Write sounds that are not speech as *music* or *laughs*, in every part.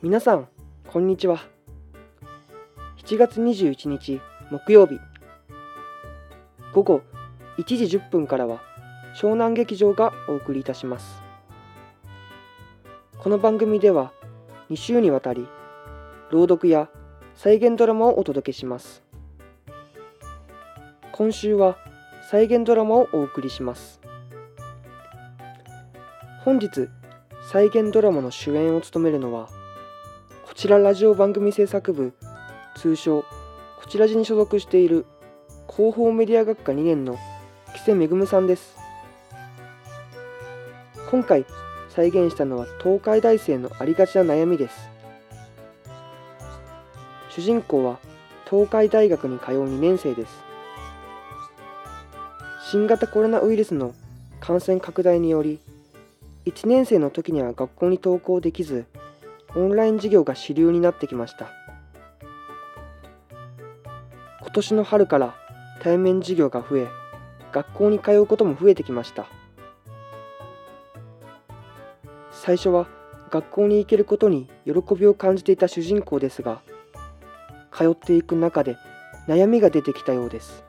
皆さんこんにちは。7月21日木曜日。午後1時10分からは湘南劇場がお送りいたします。この番組では2週にわたり朗読や再現ドラマをお届けします。今週は再現ドラマをお送りします。本日再現ドラマの主演を務めるのはこちらラジオ番組制作部通称こちらじに所属している広報メディア学科2年の木瀬めぐむさんです。今回再現したのは東海大生のありがちな悩みです。主人公は東海大学に通う2年生です。新型コロナウイルスの感染拡大により1年生の時には学校に登校できずオンライン授業が主流になってきました。今年の春から対面授業が増え学校に通うことも増えてきました。最初は学校に行けることに喜びを感じていた主人公ですが通っていく中で悩みが出てきたようです。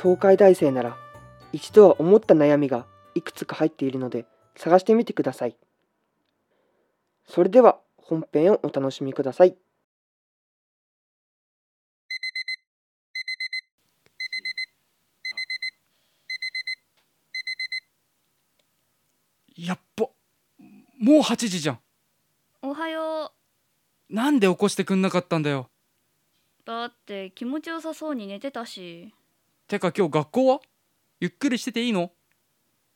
東海大生なら一度は思った悩みがいくつか入っているので探してみてください。それでは本編をお楽しみください。やっぱもう8時じゃん。おはよなんで起こしてくんなかったんだよ。うだって気持ちよさそうに寝てたし。てか今日学校は？ゆっくりしてていいの？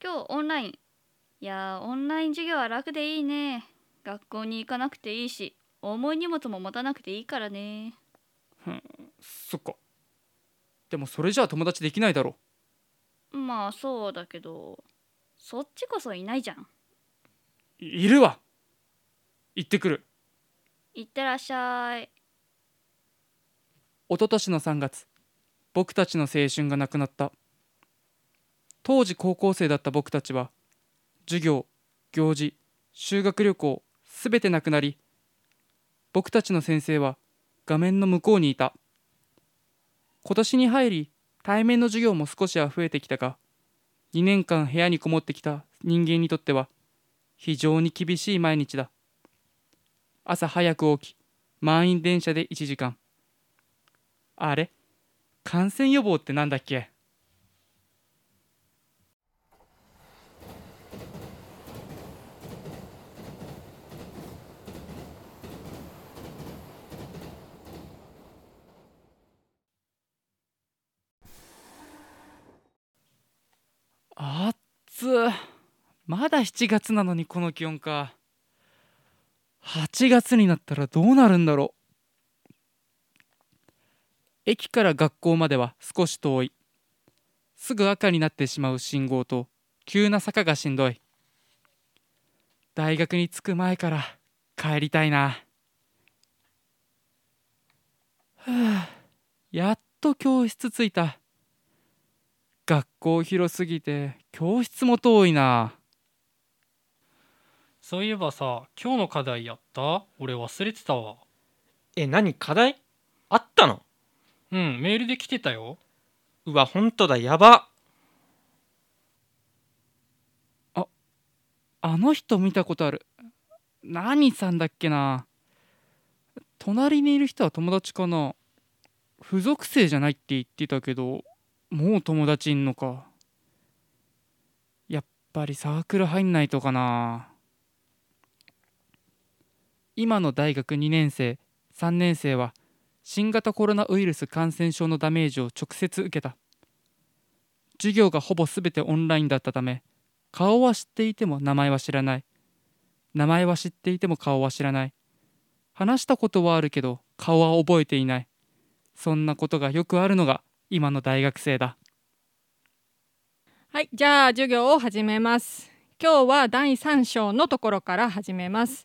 今日オンライン。いやーオンライン授業は楽でいいね学校に行かなくていいし重い荷物も持たなくていいからね。そっか。でもそれじゃあ友達できないだろまあそうだけどそっちこそいないじゃん。いいるわ。行ってくる。いってらっしゃい。一昨年の3月僕たちの青春がなくなった。当時高校生だった僕たちは授業行事修学旅行すべてなくなり僕たちの先生は画面の向こうにいた。今年に入り対面の授業も少しは増えてきたが2年間部屋にこもってきた人間にとっては非常に厳しい毎日だ。朝早く起き満員電車で1時間。あれ？感染予防ってなんだっけ？まだ7月なのにこの気温か。8月になったらどうなるんだろう。駅から学校までは少し遠い。すぐ赤になってしまう信号と急な坂がしんどい。大学に着く前から帰りたいな。ふうやっと教室着いた。学校広すぎて教室も遠いな。そういえばさ今日の課題やった？俺忘れてたわ。え、何課題？あったの？うんメールで来てたよ。うわ、ほんとだ、やば。あの人見たことある。何さんだっけな。隣にいる人は友達かな。付属生じゃないって言ってたけどもう友達いんのか。やっぱりサークル入んないとかな。今の大学2年生3年生は新型コロナウイルス感染症のダメージを直接受けた。授業がほぼ全てオンラインだったため顔は知っていても名前は知らない。名前は知っていても顔は知らない。話したことはあるけど顔は覚えていない。そんなことがよくあるのが今の大学生だはい、じゃあ授業を始めます。今日は第3章のところから始めます。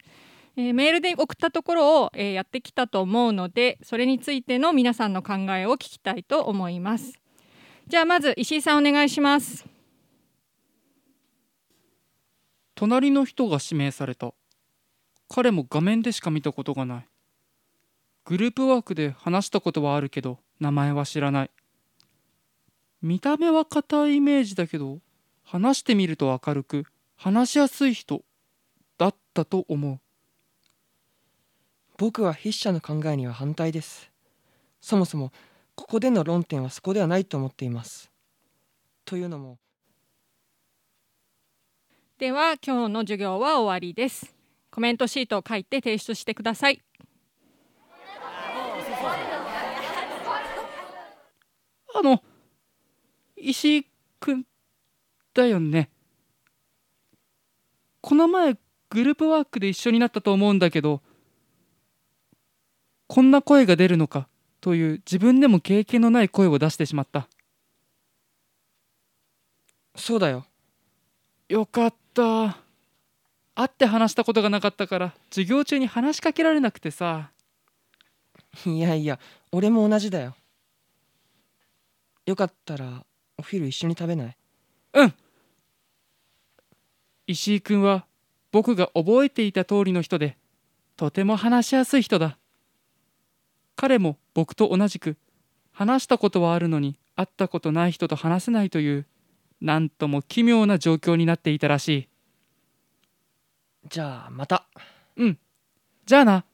えーメールで送ったところを、えーやってきたと思うので、それについての皆さんの考えを聞きたいと思います。じゃあまず石井さんお願いします。隣の人が指名された彼も画面でしか見たことがないグループワークで話したことはあるけど名前は知らない見た目は硬いイメージだけど話してみると明るく話しやすい人だったと思う。僕は筆者の考えには反対です。そもそもここでの論点はそこではないと思っています。というのもでは今日の授業は終わりです。コメントシートを書いて提出してください。あの石井くんだよね。この前グループワークで一緒になったと思うんだけどこんな声が出るのかという自分でも経験のない声を出してしまった。そうだよ。よかった。会って話したことがなかったから授業中に話しかけられなくてさ。いやいや俺も同じだよ。よかったらお昼一緒に食べない？うん。石井くんは僕が覚えていた通りの人でとても話しやすい人だ。彼も僕と同じく話したことはあるのに会ったことない人と話せないというなんとも奇妙な状況になっていたらしい。じゃあまた。じゃあな。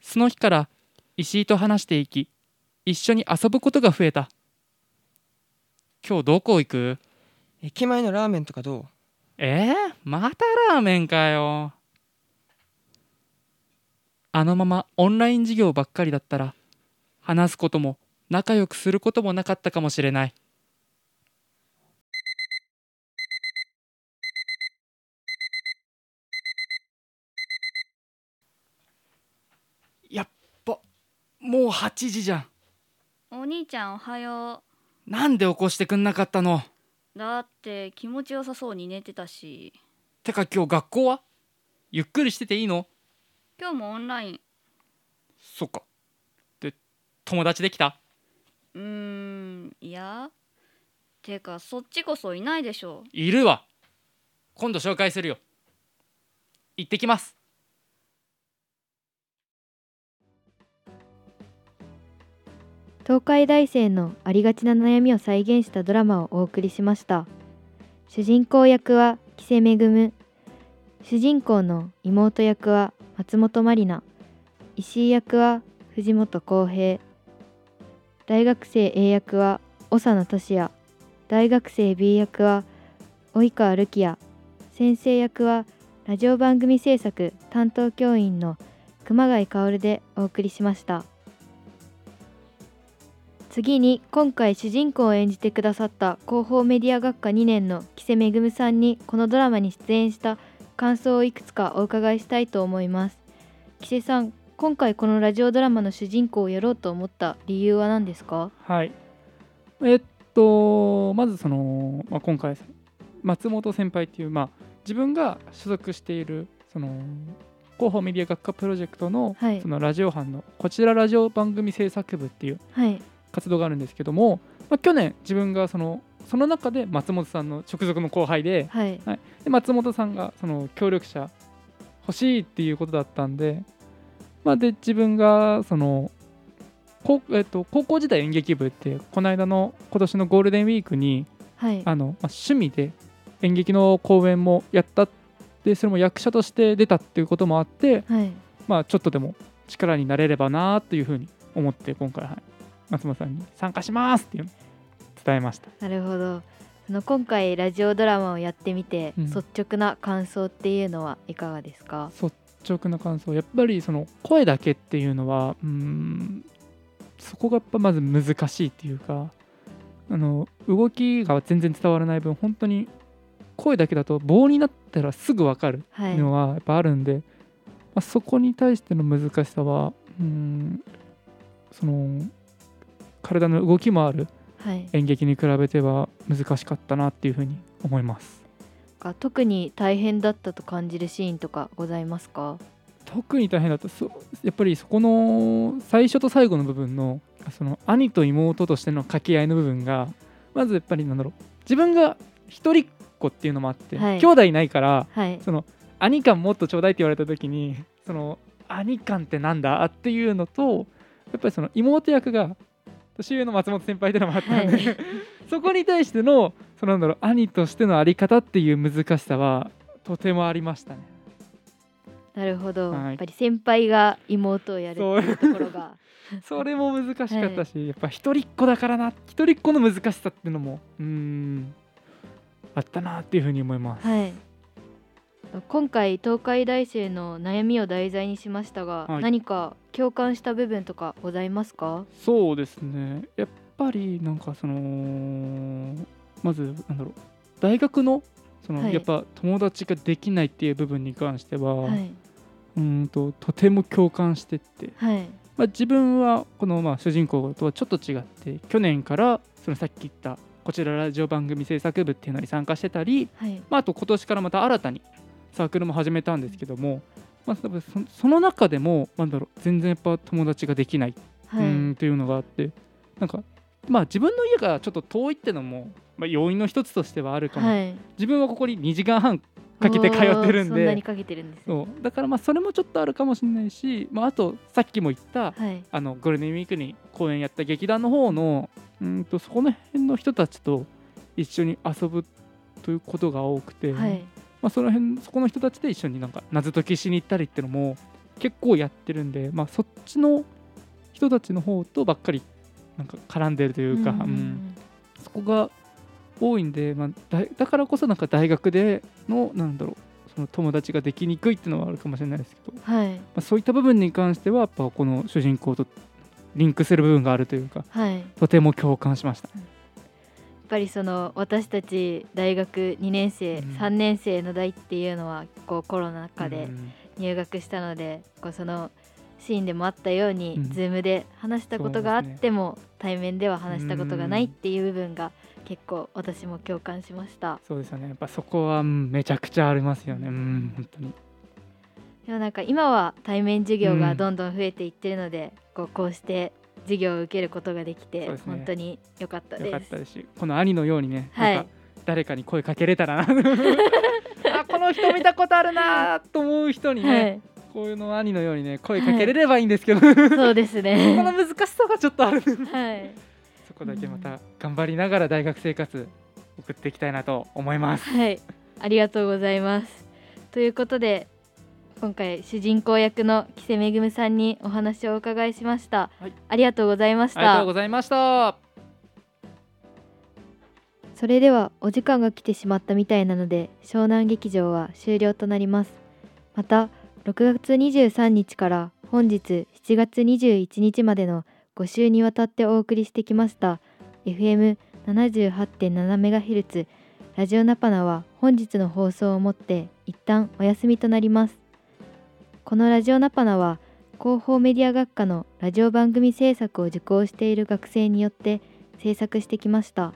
その日から石井と話していき一緒に遊ぶことが増えた今日どこ行く？駅前のラーメンとかどう？えー、またラーメンかよ。あのままオンライン授業ばっかりだったら話すことも仲良くすることもなかったかもしれない。やっぱもう8時じゃん。お兄ちゃんおはよなんで起こしてくんなかったの？うだって気持ちよさそうに寝てたし。てか今日学校は？ゆっくりしてていいの？今日もオンライン。そっか。で友達できた？うーんいや。てかそっちこそいないでしょ。いるわ。今度紹介するよ。行ってきます東海大生のありがちな悩みを再現したドラマをお送りしました。主人公役は木瀬めぐむ。主人公の妹役は松本まりな。石井役は藤本浩平。大学生 A 役は長野俊也。大学生 B 役は及川るきや。先生役はラジオ番組制作担当教員の熊谷薫でお送りしました。次に今回主人公を演じてくださった広報メディア学科2年の木瀬めぐむさんにこのドラマに出演した感想をいくつかお伺いしたいと思います。木瀬さん今回このラジオドラマの主人公をやろうと思った理由は何ですか？はい。えっとまずその、まあ、今回松本先輩っていう、まあ、自分が所属しているその広報メディア学科プロジェクトの,、はい。そのラジオ班のこちらラジオ番組制作部っていうはい活動があるんですけども、まあ、去年自分がそのその中で松本さんの直属の後輩ではい。で松本さんがその協力者欲しいっていうことだったんで,、まあ、で自分がその高,、えっと、高校時代演劇部ってこの間の今年のゴールデンウィークにはい。あの、まあ、趣味で演劇の公演もやったでそれも役者として出たっていうこともあって、はい。まあ、ちょっとでも力になれればなというふうに思って今回、はい、松本さんに参加しますっていうのを伝えました。なるほど。あの今回ラジオドラマをやってみて、うん。率直な感想っていうのはいかがですか？率直な感想。やっぱりその声だけっていうのはうーんそこがやっぱまず難しいっていうかあの動きが全然伝わらない分本当に声だけだと棒になったらすぐ分かるはい。のはやっぱあるんで、まあ、そこに対しての難しさはうーんその体の動きもあるはい。演劇に比べては難しかったなっていうふうに思います。あ特に大変だったと感じるシーンとかございますか？特に大変だったそやっぱりそこの最初と最後の部分のその兄と妹としての掛け合いの部分がまずやっぱりなんだろう自分が一人っ子っていうのもあって、はい。兄弟いないからはい。その兄感もっとちょうだいって言われた時にその兄感ってなんだ？っていうのとやっぱりその妹役が年上の松本先輩っていうのもあったので、はい。*laughs* そこに対してのそのなんだろう兄としてのあり方っていう難しさはとてもありましたね。なるほど、はい。やっぱり先輩が妹をやるっていうところが。*laughs* それも難しかったし、やっぱ一人っ子だからな一人っ子の難しさっていうのもうーんあったなっていうふうに思います。はい今回東海大生の悩みを題材にしましたが、はい。何か共感した部分とかございますか？そうですね。やっぱりなんかそのまずなんだろう。大学のその、はい。やっぱ友達ができないっていう部分に関しては、はい、うーんととても共感してって、はい、まあ、自分はこのまあ主人公とはちょっと違って去年からそのさっき言ったこちらラジオ番組制作部っていうのに参加してたり、はい、まあ、あと今年からまた新たにサークルも始めたんですけども、まあ、多分そその中でもなんだろう全然やっぱ友達ができないはい、うんっていうのがあってなんかまあ自分の家がちょっと遠いってのも、まあ、要因の一つとしてはあるかも、はい、自分はここに2時間半かけて通ってるんで。ね。そう。だからまあそれもちょっとあるかもしれないし、まあ、あとさっきも言ったはい。あのゴールデンウィークに公演やった劇団の方のうんとそこの辺の人たちと一緒に遊ぶということが多くて、はいまあ、その辺そこの人たちで一緒になんか謎解きしに行ったりっていうのも結構やってるんで、まあ、そっちの人たちの方とばっかりなんか絡んでるというか、んんうん。そこが多いんで、まあ、だだからこそなんか大学でのなんだろうその友達ができにくいっていうのはあるかもしれないですけど、まはい。あ、そういった部分に関してはやっぱこの主人公とリンクする部分があるというかはい。やとても共感しました。っぱりその私たち大学2年生、うん。3年生の代っていうのはこうコロナ禍でうん入学したので、こうそのシーンでもあったように、うん。Zoom で話したことがあっても、対面では話したことがないっていう部分が結構私も共感しました。そうですよね。やっぱそこはうんめちゃくちゃありますよね。うん本当に。でもなんか今は対面授業がどんどん増えていってるので、こうこうして授業を受けることができて、ね。本当に良かったです。よかったですしこの兄のようにね、はい。誰かに声かけれたらな。*laughs* あこの人見たことあるなと思う人にね、はい。こういうの兄のようにね声かけれればいいんですけど、そうです *laughs* このね難しさがちょっとある。はい。そこだけまた頑張りながら大学生活送っていきたいなと思います。はい。ありがとうございます。ということで今回主人公役の木瀬めぐむさんにお話をお伺いしました、はい。ありがとうございましありがとたうございました。それではお時間が来てしまったみたいなので湘南劇場は終了となります。また6月23日から本日7月21日までの5週にわたってお送りしてきました FM78.7MHz ラジオナパナは本日の放送をもって一旦お休みとなりますこのラジオナパナは広報メディア学科のラジオ番組制作を受講している学生によって制作してきました。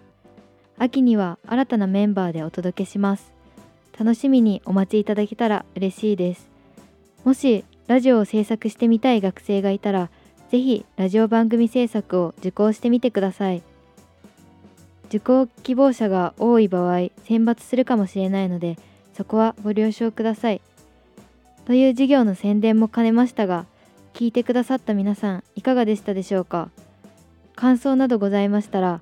秋には新たなメンバーでお届けします。楽しみにお待ちいただけたら嬉しいです。もしラジオを制作してみたい学生がいたらぜひラジオ番組制作を受講してみてください。受講希望者が多い場合選抜するかもしれないのでそこはご了承ください。という授業の宣伝も兼ねましたが聞いてくださった皆さんいかがでしたでしょうか？感想などございましたら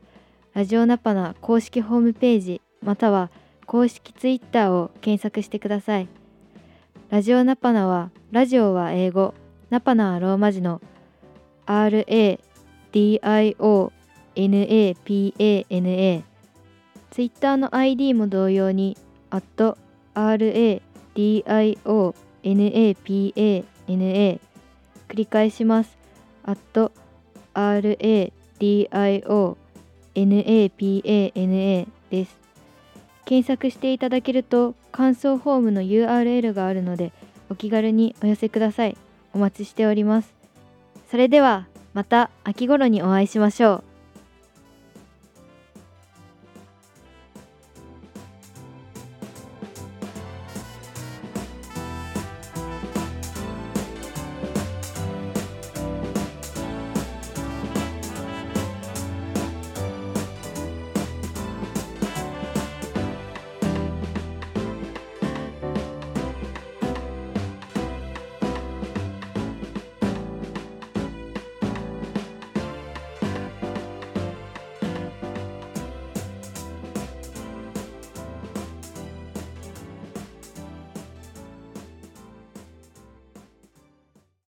ラジオナパナ公式ホームページまたは公式ツイッターを検索してください。ラジオナパナはラジオは英語ナパナはローマ字の RADIONAPANA ツイッターの ID も同様に RADIONAPANA napana 繰り返します。RADIONAPANA NAPANA です。検索していただけると感想フォームの URL があるのでお気軽にお寄せください。お待ちしております。それではまた秋頃にお会いしましょう。